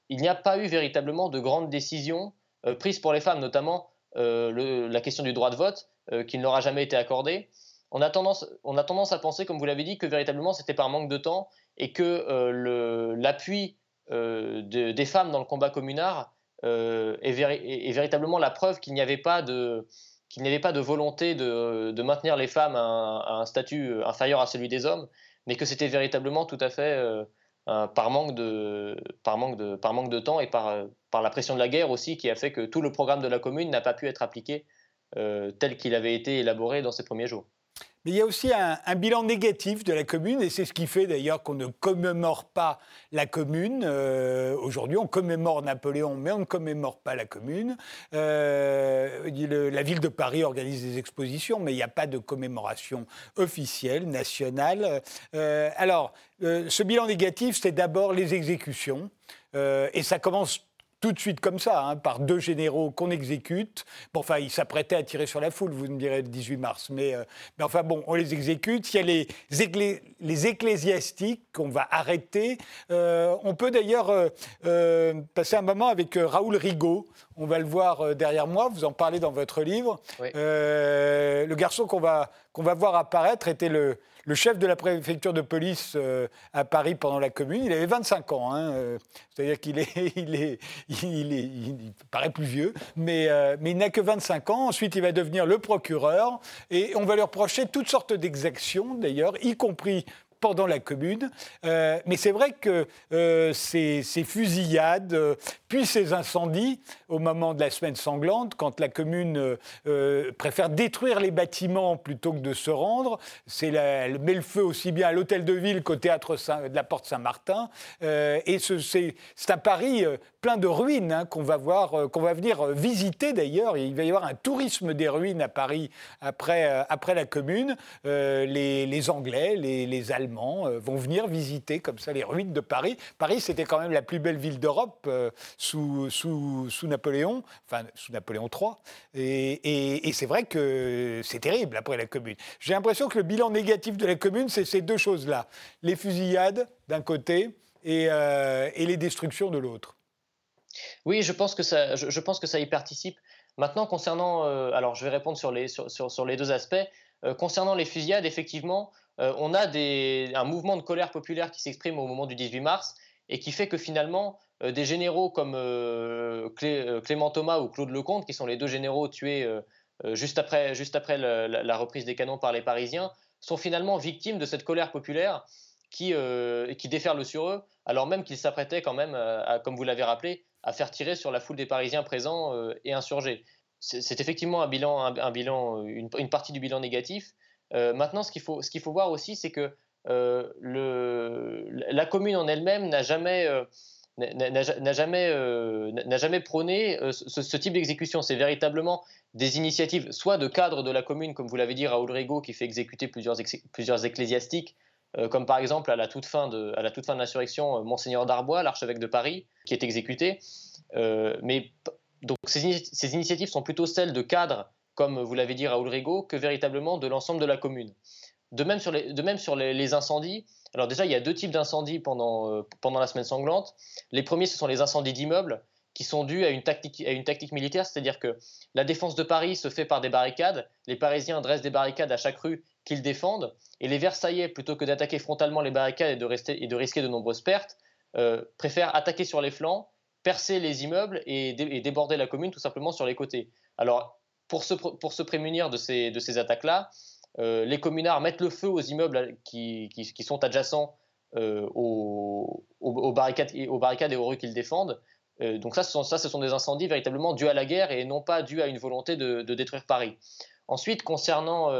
il n'y a pas eu véritablement de grandes décisions euh, prises pour les femmes, notamment euh, la question du droit de vote, euh, qui ne leur a jamais été accordé. On a, tendance, on a tendance à penser, comme vous l'avez dit, que véritablement c'était par manque de temps et que l'appui des femmes dans le combat communard est, véritablement la preuve qu'il n'y avait pas de, qu'il n'y avait pas de volonté de, maintenir les femmes à un, statut inférieur à celui des hommes, mais que c'était véritablement tout à fait par, manque de, par, manque de, temps et par, par la pression de la guerre aussi qui a fait que tout le programme de la commune n'a pas pu être appliqué tel qu'il avait été élaboré dans ces premiers jours. Il y a aussi un, bilan négatif de la commune, et c'est ce qui fait d'ailleurs qu'on ne commémore pas la commune. Euh, aujourd'hui, on commémore Napoléon, mais on ne commémore pas la commune. Euh, la ville de Paris organise des expositions, mais il n'y a pas de commémoration officielle, nationale. Euh, alors, ce bilan négatif, c'est d'abord les exécutions. et ça commence tout de suite comme ça, hein, par deux généraux qu'on exécute. Bon, enfin, ils s'apprêtaient à tirer sur la foule, vous me direz, le 18 mars. Mais, euh, mais enfin, bon, on les exécute. Il y a les, les ecclésiastiques qu'on va arrêter. Euh, on peut d'ailleurs euh, passer un moment avec Raoul Rigaud. On va le voir derrière moi, vous en parlez dans votre livre. le garçon qu'on va, qu'on va voir apparaître était le, le chef de la préfecture de police euh, à Paris pendant la Commune. Il avait 25 ans, hein, euh, c'est-à-dire qu'il est, il est, il est, paraît plus vieux, mais, euh, mais il n'a que 25 ans. Ensuite, il va devenir le procureur et on va lui reprocher toutes sortes d'exactions, d'ailleurs, y compris pendant la Commune. Euh, mais c'est vrai que euh, ces, fusillades, euh, puis ces incendies, au moment de la semaine sanglante, quand la Commune préfère détruire les bâtiments plutôt que de se rendre, c'est elle met le feu aussi bien à l'hôtel de ville qu'au théâtre de la Porte Saint-Martin. et c'est à Paris plein de ruines hein, qu'on va voir, qu'on va venir visiter d'ailleurs. Il va y avoir un tourisme des ruines à Paris après, après la Commune. Les, Anglais, les Allemands, euh, vont venir visiter comme ça les ruines de Paris. Paris, c'était quand même la plus belle ville d'Europe euh, sous, sous, Napoléon, enfin sous Napoléon III. Et, c'est vrai que c'est terrible après la Commune. J'ai l'impression que le bilan négatif de la Commune, c'est ces deux choses-là. Les fusillades d'un côté et, euh, les destructions de l'autre. Oui, je pense, que ça, je, pense que ça y participe. Maintenant, concernant, alors je vais répondre sur les, sur, sur, les deux aspects. concernant les fusillades, effectivement, euh, on a un mouvement de colère populaire qui s'exprime au moment du 18 mars et qui fait que finalement, euh, des généraux comme euh, Clément Thomas ou Claude Lecomte, qui sont les deux généraux tués juste après, la, reprise des canons par les Parisiens, sont finalement victimes de cette colère populaire qui, déferle sur eux, alors même qu'ils s'apprêtaient quand même, comme vous l'avez rappelé, à faire tirer sur la foule des Parisiens présents et insurgés. C'est effectivement un bilan, une, partie du bilan négatif, maintenant, ce qu'il faut, voir aussi, c'est que euh, la commune en elle-même n'a jamais, euh, prôné ce, type d'exécution. C'est véritablement des initiatives, soit de cadres de la commune, comme vous l'avez dit, Raoul Rigaud, qui fait exécuter plusieurs, ecclésiastiques, comme par exemple à la toute fin de, l'insurrection, Monseigneur Darbois, l'archevêque de Paris, qui est exécuté. mais donc ces, initiatives sont plutôt celles de cadres comme vous l'avez dit Raoul Rigaud, que véritablement de l'ensemble de la commune. De même sur les, incendies, alors déjà il y a deux types d'incendies pendant, euh, pendant la semaine sanglante. Les premiers, ce sont les incendies d'immeubles qui sont dus à une tactique, militaire, c'est-à-dire que la défense de Paris se fait par des barricades, les Parisiens dressent des barricades à chaque rue qu'ils défendent, et les Versaillais, plutôt que d'attaquer frontalement les barricades et de, rester, et de risquer de nombreuses pertes, euh, préfèrent attaquer sur les flancs, percer les immeubles et, et, déborder la commune tout simplement sur les côtés. Alors pour se, prémunir de ces, attaques-là, euh, les communards mettent le feu aux immeubles qui, sont adjacents euh, aux, barricades, et aux rues qu'ils défendent. Euh, donc ça ce, sont, des incendies véritablement dus à la guerre et non pas dus à une volonté de, détruire Paris. Ensuite, concernant,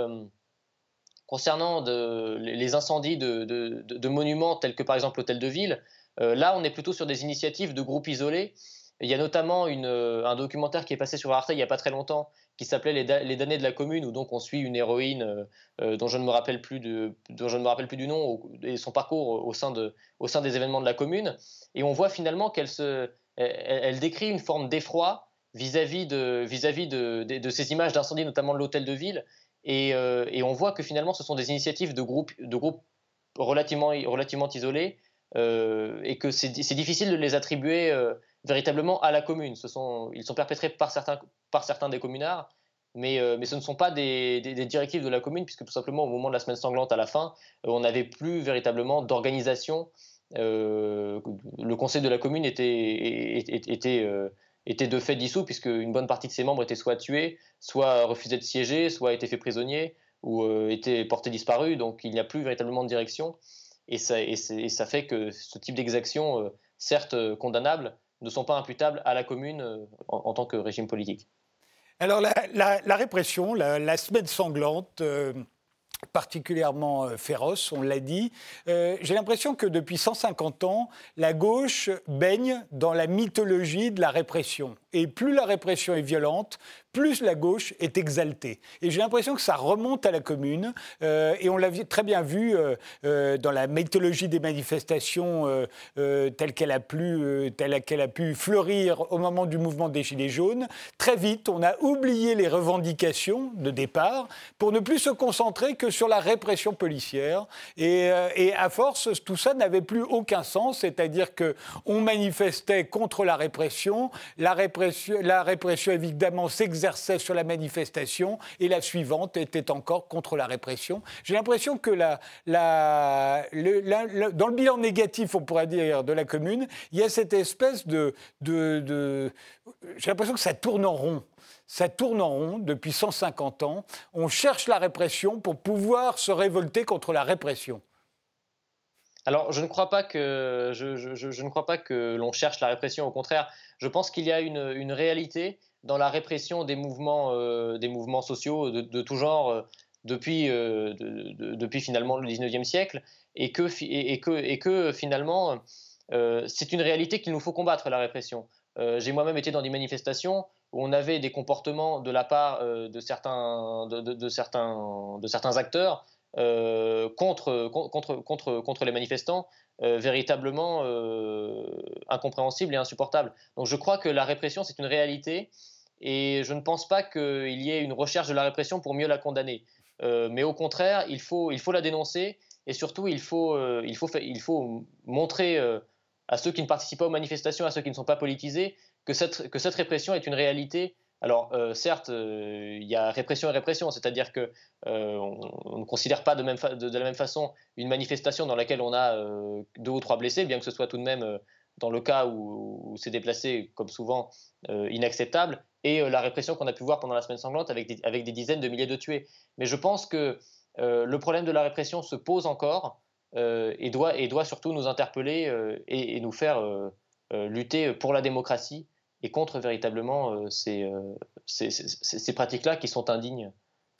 les incendies de, monuments tels que par exemple l'hôtel de ville, là on est plutôt sur des initiatives de groupes isolés. Il y a notamment un documentaire qui est passé sur Arte il n'y a pas très longtemps qui s'appelait les, les, damnés de la commune, où donc on suit une héroïne euh, euh, dont, je ne me rappelle plus de, dont je ne me rappelle plus du nom et son parcours au sein, de, au sein des événements de la commune. Et on voit finalement qu'elle se, elle, décrit une forme d'effroi vis-à-vis de, vis-à-vis de, de, ces images d'incendie, notamment de l'hôtel de ville. Et, euh, et, on voit que finalement ce sont des initiatives de groupes, de groupes relativement, relativement isolés et que c'est, difficile de les attribuer véritablement à la commune. Ils sont perpétrés par certains, des communards, mais, euh, mais ce ne sont pas des, directives de la commune, puisque tout simplement au moment de la semaine sanglante à la fin, euh, on n'avait plus véritablement d'organisation. Euh, le conseil de la commune était, de fait dissous, puisque une bonne partie de ses membres étaient soit tués, soit refusés de siéger, soit étaient faits prisonniers ou étaient portés disparus. Donc il n'y a plus véritablement de direction. Et ça, et ça fait que ce type d'exactions, certes condamnables, ne sont pas imputables à la commune en, tant que régime politique. Alors la, répression, la, semaine sanglante, particulièrement euh, féroce, on l'a dit. Euh, j'ai l'impression que depuis 150 ans, la gauche baigne dans la mythologie de la répression. Et plus la répression est violente, plus la gauche est exaltée. Et j'ai l'impression que ça remonte à la commune. Euh, et on l'a très bien vu dans la mythologie des manifestations telle qu'elle a, pu fleurir au moment du mouvement des Gilets jaunes. Très vite, on a oublié les revendications de départ pour ne plus se concentrer que sur la répression policière. Euh, et, à force, tout ça n'avait plus aucun sens, c'est-à-dire qu'on manifestait contre la répression, la répression, la répression évidemment s'exerçait sur la manifestation, et la suivante était encore contre la répression. J'ai l'impression que dans le bilan négatif, on pourrait dire, de la commune, il y a cette espèce de j'ai l'impression que ça tourne en rond ça tourne en rond depuis 150 ans. On cherche la répression pour pouvoir se révolter contre la répression. Alors, je ne crois pas que, je, ne crois pas que l'on cherche la répression. Au contraire, je pense qu'il y a une, réalité dans la répression des mouvements, euh, sociaux de, tout genre euh, depuis, euh, depuis finalement le 19e siècle, et que, finalement, c'est une réalité qu'il nous faut combattre, la répression. J'ai moi-même été dans des manifestations où on avait des comportements de la part de, certains, acteurs contre les manifestants euh, véritablement incompréhensibles et insupportables. Donc je crois que la répression, c'est une réalité et je ne pense pas qu'il y ait une recherche de la répression pour mieux la condamner. mais au contraire, il faut, il faut la dénoncer et surtout, il faut, il faut, il faut montrer à ceux qui ne participent pas aux manifestations, à ceux qui ne sont pas politisés, que cette, que cette répression est une réalité. Alors, euh, certes, euh, il y a répression et répression, c'est-à-dire que euh, on, ne considère pas de, la même façon une manifestation dans laquelle on a deux ou trois blessés, bien que ce soit tout de même, dans le cas où, c'est déplacé, comme souvent, inacceptable, et la répression qu'on a pu voir pendant la semaine sanglante avec des, dizaines de milliers de tués. Mais je pense que le problème de la répression se pose encore et, doit, surtout nous interpeller et, nous faire lutter pour la démocratie et contre véritablement euh, euh, ces, ces, pratiques-là qui sont indignes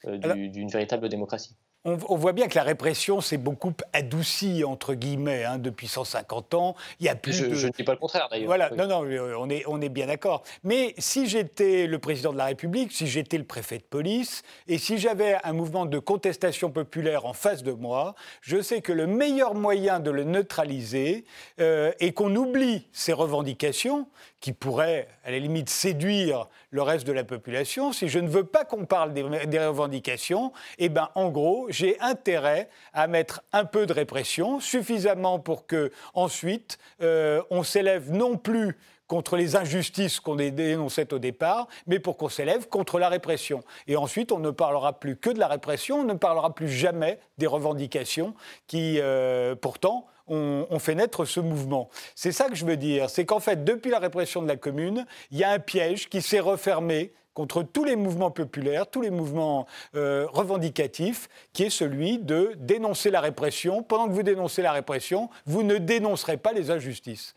euh, d'une véritable démocratie. On, voit bien que la répression s'est beaucoup adoucie, entre guillemets, hein, depuis 150 ans. Il y a plus je, ne dis pas le contraire, d'ailleurs. Voilà, non, non, on est, on est bien d'accord. Mais si j'étais le président de la République, si j'étais le préfet de police, et si j'avais un mouvement de contestation populaire en face de moi, je sais que le meilleur moyen de le neutraliser euh, est qu'on oublie ces revendications qui pourraient, à la limite, séduire le reste de la population. Si je ne veux pas qu'on parle des, des revendications, eh ben, en gros, j'ai intérêt à mettre un peu de répression, suffisamment pour que ensuite euh, on s'élève non plus contre les injustices qu'on dénonçait au départ, mais pour qu'on s'élève contre la répression. Et ensuite, on ne parlera plus que de la répression, on ne parlera plus jamais des revendications qui, euh, pourtant, ont, fait naître ce mouvement. C'est ça que je veux dire, c'est qu'en fait, depuis la répression de la commune, il y a un piège qui s'est refermé contre tous les mouvements populaires, tous les mouvements euh, revendicatifs, qui est celui de dénoncer la répression. Pendant que vous dénoncez la répression, vous ne dénoncerez pas les injustices.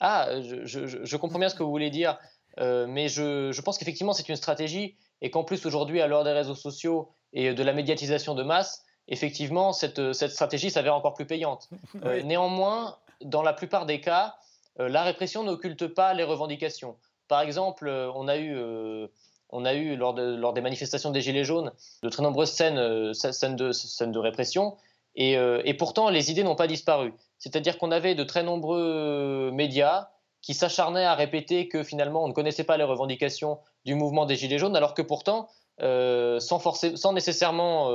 Ah, je, comprends bien ce que vous voulez dire, euh, mais je, pense qu'effectivement c'est une stratégie et qu'en plus aujourd'hui, à l'heure des réseaux sociaux et de la médiatisation de masse, effectivement cette, cette stratégie s'avère encore plus payante. Euh, néanmoins, dans la plupart des cas, la répression n'occulte pas les revendications. Par exemple, euh, on a eu, euh, on a eu lors, lors, des manifestations des Gilets jaunes de très nombreuses scènes, euh, scènes, de, scènes de répression, et, et pourtant les idées n'ont pas disparu. C'est-à-dire qu'on avait de très nombreux médias qui s'acharnaient à répéter que finalement on ne connaissait pas les revendications du mouvement des Gilets jaunes, alors que pourtant, sans, forcer, sans nécessairement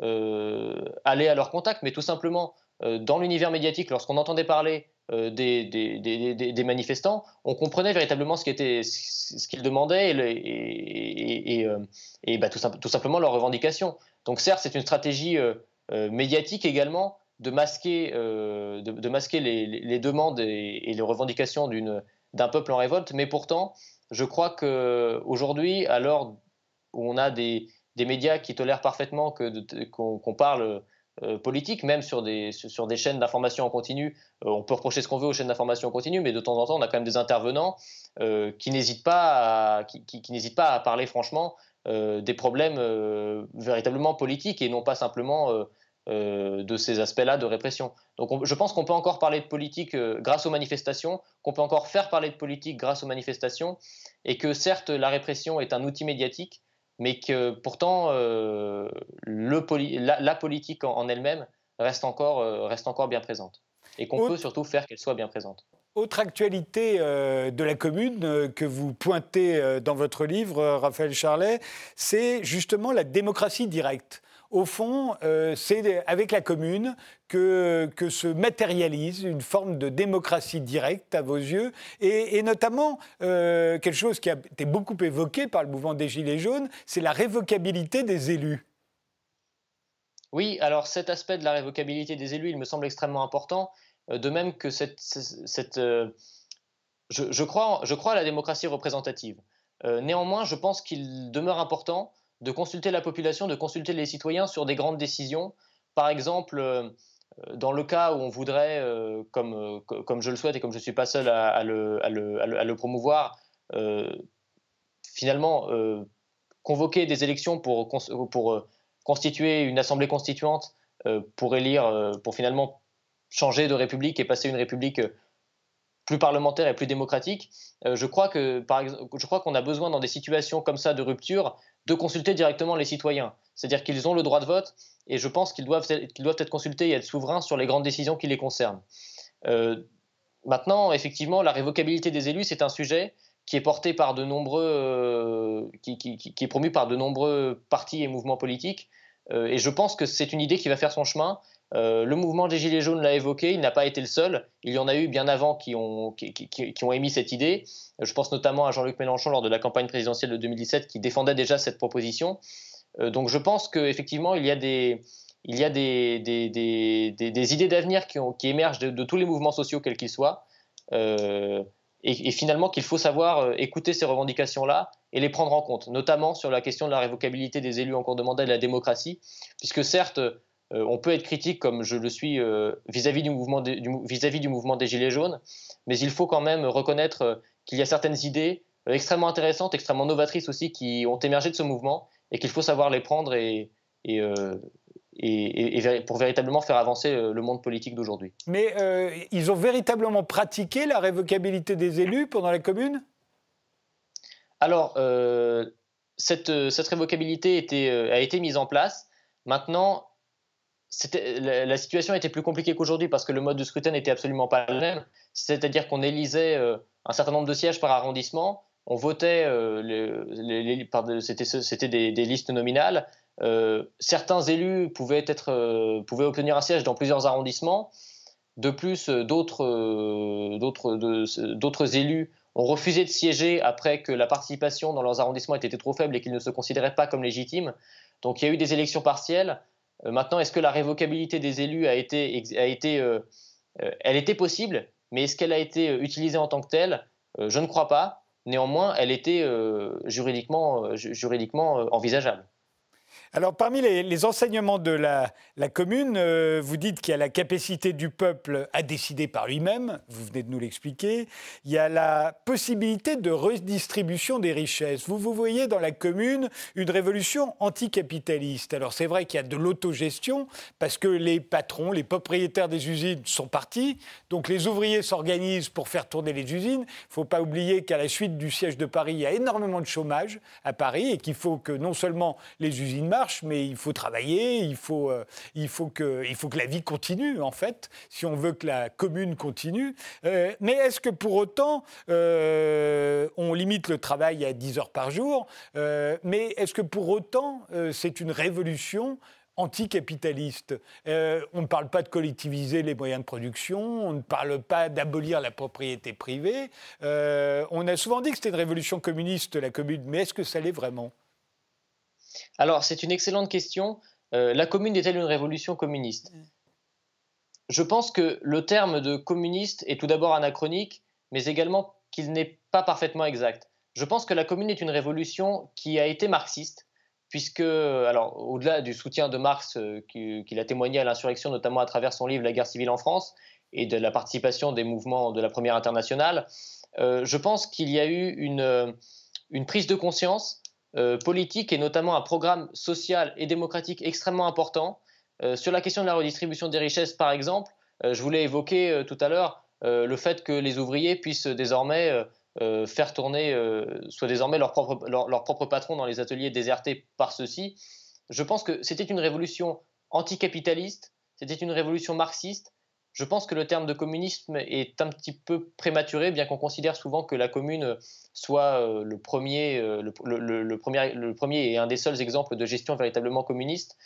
aller à leur contact, mais tout simplement dans l'univers médiatique, lorsqu'on entendait parler euh, des, manifestants, on comprenait véritablement ce qu'ils demandaient et, et, et, euh, bah, tout, simplement leurs revendications. Donc certes, c'est une stratégie euh, médiatique également de masquer, les, demandes et, les revendications d'un peuple en révolte. Mais pourtant, je crois qu'aujourd'hui, à l'heure où on a des, médias qui tolèrent parfaitement qu'on parle euh, politique, même sur des, des chaînes d'information en continu. Euh, on peut reprocher ce qu'on veut aux chaînes d'information en continu, mais de temps en temps, on a quand même des intervenants euh, qui n'hésitent pas, à, qui, qui, pas à parler franchement des problèmes véritablement politiques et non pas simplement de ces aspects-là de répression. Donc je pense qu'on peut encore parler de politique grâce aux manifestations, qu'on peut encore faire parler de politique grâce aux manifestations, et que certes la répression est un outil médiatique, mais que pourtant euh, le la, politique en, elle-même reste encore, euh, reste encore bien présente. Et qu'on peut surtout faire qu'elle soit bien présente. Autre actualité euh, de la commune que vous pointez dans votre livre, Raphaël Charlet, c'est justement la démocratie directe au fond, euh, c'est avec la commune que, se matérialise une forme de démocratie directe à vos yeux, et, notamment euh, quelque chose qui a été beaucoup évoqué par le mouvement des Gilets jaunes, c'est la révocabilité des élus. Oui, alors cet aspect de la révocabilité des élus, il me semble extrêmement important, euh, de même que cette... je, crois, je crois à la démocratie représentative. néanmoins, je pense qu'il demeure important de consulter la population, de consulter les citoyens sur des grandes décisions. Par exemple, euh, dans le cas où on voudrait, euh, comme, euh, comme je le souhaite et comme je ne suis pas seul à, le, promouvoir, finalement convoquer des élections pour, pour constituer une assemblée constituante pour élire, pour finalement changer de république et passer une république plus parlementaire et plus démocratique, je crois qu'on a besoin dans des situations comme ça de rupture de consulter directement les citoyens. C'est-à-dire qu'ils ont le droit de vote et je pense qu'ils doivent, être consultés et être souverains sur les grandes décisions qui les concernent. Euh, maintenant, effectivement, la révocabilité des élus, c'est un sujet qui est porté par de nombreux, euh, qui, est promu par de nombreux partis et mouvements politiques. Euh, et je pense que c'est une idée qui va faire son chemin. Euh, le mouvement des Gilets jaunes l'a évoqué, il n'a pas été le seul. Il y en a eu bien avant qui ont, émis cette idée. Euh, je pense notamment à Jean-Luc Mélenchon lors de la campagne présidentielle de 2017 qui défendait déjà cette proposition. Euh, donc je pense qu'effectivement, il y a des, il y a des, idées d'avenir qui, émergent de, tous les mouvements sociaux, quels qu'ils soient. et, finalement, qu'il faut savoir écouter ces revendications-là et les prendre en compte, notamment sur la question de la révocabilité des élus en cours de mandat et de la démocratie, puisque certes, on peut être critique, comme je le suis euh, vis-à-vis du, mouvement des, du, mouvement des Gilets jaunes, mais il faut quand même reconnaître euh, qu'il y a certaines idées extrêmement intéressantes, extrêmement novatrices aussi, qui ont émergé de ce mouvement et qu'il faut savoir les prendre et, pour véritablement faire avancer le monde politique d'aujourd'hui. Mais ils ont véritablement pratiqué la révocabilité des élus pendant la commune? Alors, cette, révocabilité a été mise en place. Maintenant, la, situation était plus compliquée qu'aujourd'hui parce que le mode de scrutin n'était absolument pas le même. C'est-à-dire qu'on élisait euh, un certain nombre de sièges par arrondissement, on votait, euh, c'était des, listes nominales. Euh, certains élus pouvaient, être, pouvaient obtenir un siège dans plusieurs arrondissements. De plus, d'autres élus ont refusé de siéger après que la participation dans leurs arrondissements était trop faible et qu'ils ne se considéraient pas comme légitimes. Donc il y a eu des élections partielles euh, maintenant, est-ce que la révocabilité des élus a été, a été euh, euh, elle était possible, mais est-ce qu'elle a été utilisée en tant que telle? Je ne crois pas. Néanmoins, elle était juridiquement envisageable. Alors, parmi les, enseignements de la, commune, euh, vous dites qu'il y a la capacité du peuple à décider par lui-même, vous venez de nous l'expliquer. Il y a la possibilité de redistribution des richesses. Vous, vous voyez dans la commune une révolution anticapitaliste. Alors, c'est vrai qu'il y a de l'autogestion, parce que les patrons, les propriétaires des usines sont partis, donc les ouvriers s'organisent pour faire tourner les usines. Il ne faut pas oublier qu'à la suite du siège de Paris, il y a énormément de chômage à Paris et qu'il faut que non seulement les usines marchent, mais il faut travailler, il faut, euh, faut que, la vie continue, en fait, si on veut que la commune continue. Euh, mais est-ce que pour autant, euh, on limite le travail à 10 heures par jour Mais est-ce que pour autant, c'est une révolution anticapitaliste? on ne parle pas de collectiviser les moyens de production, on ne parle pas d'abolir la propriété privée. on a souvent dit que c'était une révolution communiste, la commune, mais est-ce que ça l'est vraiment? Alors, c'est une excellente question. Euh, la commune est-elle une révolution communiste? Mm. Je pense que le terme de communiste est tout d'abord anachronique, mais également qu'il n'est pas parfaitement exact. Je pense que la Commune est une révolution qui a été marxiste, puisque, alors, au-delà du soutien de Marx qu'il a témoigné à l'insurrection, notamment à travers son livre La guerre civile en France, et de la participation des mouvements de la Première Internationale, je pense qu'il y a eu une, une prise de conscience euh, politique et notamment un programme social et démocratique extrêmement important. Euh, sur la question de la redistribution des richesses, par exemple, euh, je voulais évoquer tout à l'heure le fait que les ouvriers puissent désormais faire tourner, soit désormais leur propre, leur, leur propre patron dans les ateliers désertés par ceux-ci. Je pense que c'était une révolution anticapitaliste, c'était une révolution marxiste, je pense que le terme de communisme est un petit peu prématuré, bien qu'on considère souvent que la commune soit euh, le premier, euh, le, premier, le premier et un des seuls exemples de gestion véritablement communiste.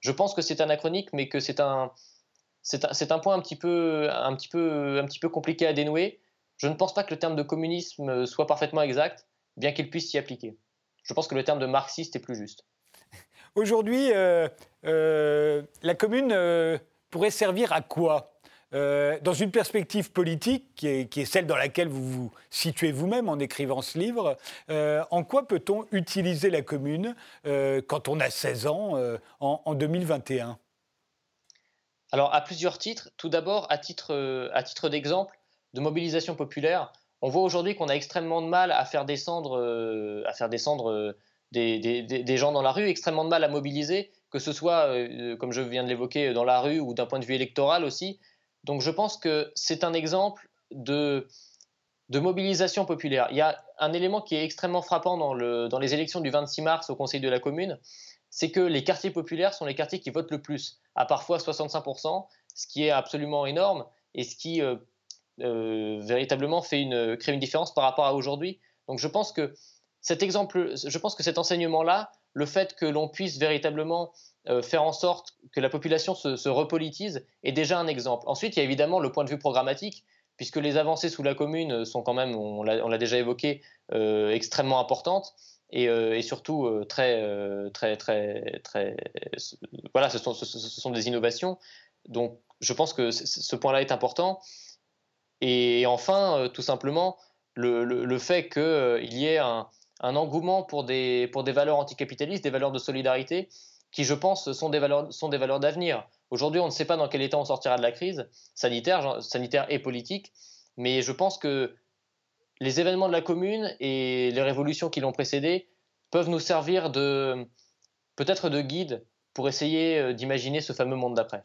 Je pense que c'est anachronique, mais que c'est un, c'est un, point un petit, peu, un, petit peu, un petit peu compliqué à dénouer. Je ne pense pas que le terme de communisme soit parfaitement exact, bien qu'il puisse s'y appliquer. Je pense que le terme de marxiste est plus juste. Aujourd'hui, euh, la commune pourrait servir à quoi? Euh, dans une perspective politique qui est, celle dans laquelle vous vous situez vous-même en écrivant ce livre, euh, en quoi peut-on utiliser la commune euh, quand on a 16 ans en, 2021 Alors, à plusieurs titres. Tout d'abord, à titre, d'exemple de mobilisation populaire, on voit aujourd'hui qu'on a extrêmement de mal à faire descendre, des, gens dans la rue, extrêmement de mal à mobiliser, que ce soit, comme je viens de l'évoquer, dans la rue ou d'un point de vue électoral aussi. Donc je pense que c'est un exemple de, mobilisation populaire. Il y a un élément qui est extrêmement frappant dans, les élections du 26 mars au Conseil de la Commune, c'est que les quartiers populaires sont les quartiers qui votent le plus, à parfois 65%, ce qui est absolument énorme et ce qui euh, euh, véritablement fait une, crée une différence par rapport à aujourd'hui. Donc je pense que cet je pense que cet enseignement-là, le fait que l'on puisse véritablement euh, faire en sorte que la population se, repolitise est déjà un exemple. Ensuite, il y a évidemment le point de vue programmatique, puisque les avancées sous la commune sont quand même, on l'a déjà évoqué, euh, extrêmement importantes et, surtout euh, très, très, très, très, voilà, ce sont, des innovations. Donc, je pense que ce point-là est important. Et enfin, tout simplement, le, fait qu'il y ait un, engouement pour des valeurs anticapitalistes, des valeurs de solidarité, qui, je pense, sont des valeurs, sont des valeurs d'avenir. Aujourd'hui, on ne sait pas dans quel état on sortira de la crise sanitaire, sanitaire et politique, mais je pense que les événements de la commune et les révolutions qui l'ont précédé peuvent nous servir de peut-être de guide pour essayer euh, d'imaginer ce fameux monde d'après.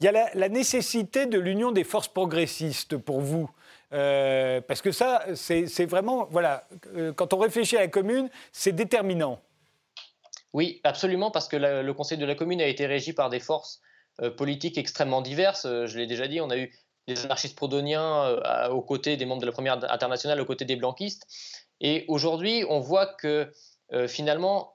Il y a la, nécessité de l'union des forces progressistes pour vous. Euh, parce que ça, c'est vraiment, voilà, euh, quand on réfléchit à la commune, c'est déterminant. Oui, absolument, parce que le Conseil de la commune a été régi par des forces euh, politiques extrêmement diverses. Euh, je l'ai déjà dit, on a eu des anarchistes prodoniens euh, aux côtés des membres de la Première Internationale, aux côtés des blanquistes. Et aujourd'hui, on voit que finalement,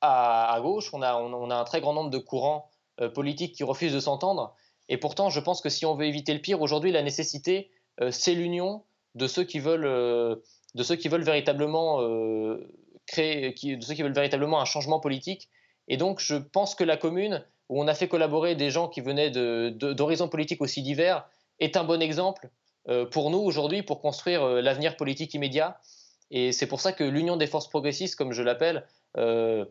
à, gauche, on a, un très grand nombre de courants politiques qui refusent de s'entendre. Et pourtant, je pense que si on veut éviter le pire, aujourd'hui, la nécessité, c'est l'union de ceux qui veulent véritablement de ceux qui veulent véritablement un changement politique. Et donc, je pense que la commune, où on a fait collaborer des gens qui venaient d'horizons politiques aussi divers, est un bon exemple euh, pour nous aujourd'hui pour construire euh, l'avenir politique immédiat. Et c'est pour ça que l'Union des forces progressistes, comme je l'appelle, euh,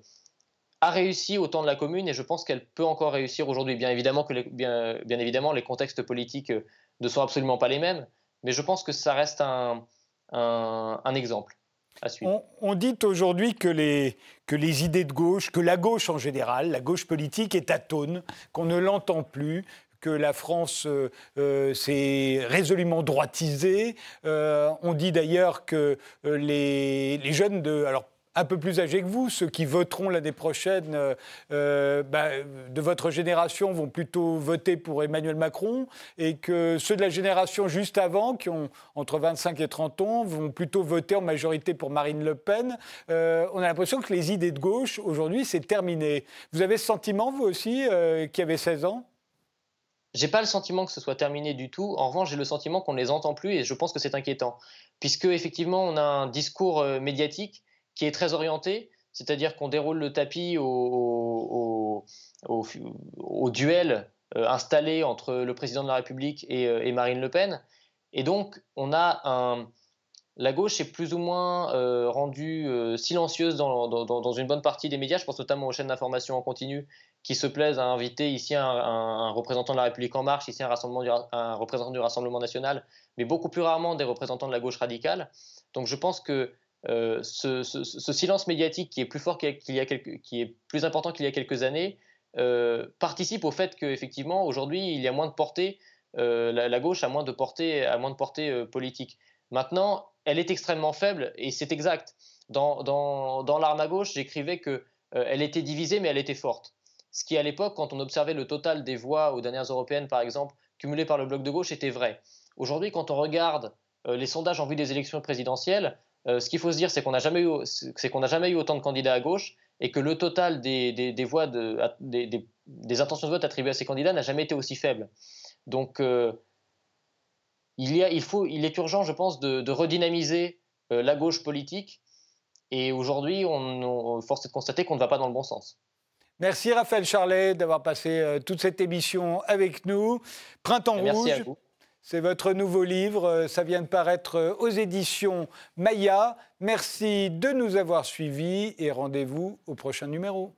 a réussi au temps de la commune et je pense qu'elle peut encore réussir aujourd'hui. Bien évidemment que les, bien, bien, évidemment, les contextes politiques ne sont absolument pas les mêmes, mais je pense que ça reste un, un exemple. On, dit aujourd'hui que les, que les idées de gauche, que la gauche en général, la gauche politique est atone, qu'on ne l'entend plus, que la France euh, euh, s'est résolument droitisée. Euh, on dit d'ailleurs que les, les, jeunes de... Alors, un peu plus âgés que vous, ceux qui voteront l'année prochaine euh, euh, bah, de votre génération vont plutôt voter pour Emmanuel Macron et que ceux de la génération juste avant, qui ont entre 25 et 30 ans, vont plutôt voter en majorité pour Marine Le Pen. Euh, on a l'impression que les idées de gauche, aujourd'hui, c'est terminé. Vous avez ce sentiment, vous aussi, qui avez 16 ans? J'ai pas le sentiment que ce soit terminé du tout. En revanche, j'ai le sentiment qu'on ne les entend plus et je pense que c'est inquiétant. Puisque, effectivement, on a un discours médiatique qui est très orienté, c'est-à-dire qu'on déroule le tapis au, duel euh, installé entre le président de la République et, euh, Marine Le Pen. Et donc, on a la gauche est plus ou moins euh, rendue silencieuse dans, une bonne partie des médias. Je pense notamment aux chaînes d'information en continu qui se plaisent à inviter ici un, représentant de la République en marche, ici un, un représentant du Rassemblement national, mais beaucoup plus rarement des représentants de la gauche radicale. Donc je pense que euh, ce, silence médiatique qui est plus fort qu'il y a qui est plus important qu'il y a quelques années participe au fait qu'effectivement aujourd'hui il y a moins de portée, la, gauche a moins de portée, a moins de portée politique. Maintenant, elle est extrêmement faible et c'est exact. Dans, dans, l'arme à gauche, j'écrivais qu'elle euh, elle était divisée, mais elle était forte. Ce qui, à l'époque, quand on observait le total des voix aux dernières européennes, par exemple, cumulées par le bloc de gauche, était vrai. Aujourd'hui, quand on regarde euh, les sondages en vue des élections présidentielles, euh, ce qu'il faut se dire, c'est qu'on n'a jamais, eu, qu'on jamais eu autant de candidats à gauche et que le total des, des, voix, de, des, des, intentions de vote attribuées à ces candidats n'a jamais été aussi faible. Donc, il, y a, il, faut, il est urgent, je pense, de, redynamiser euh, la gauche politique. Et aujourd'hui, on, on, force est de constater qu'on ne va pas dans le bon sens. Merci Raphaël Charlet d'avoir passé euh, toute cette émission avec nous. Printemps Rouge. C'est votre nouveau livre, euh, ça vient de paraître aux éditions Maya. Merci de nous avoir suivis et rendez-vous au prochain numéro.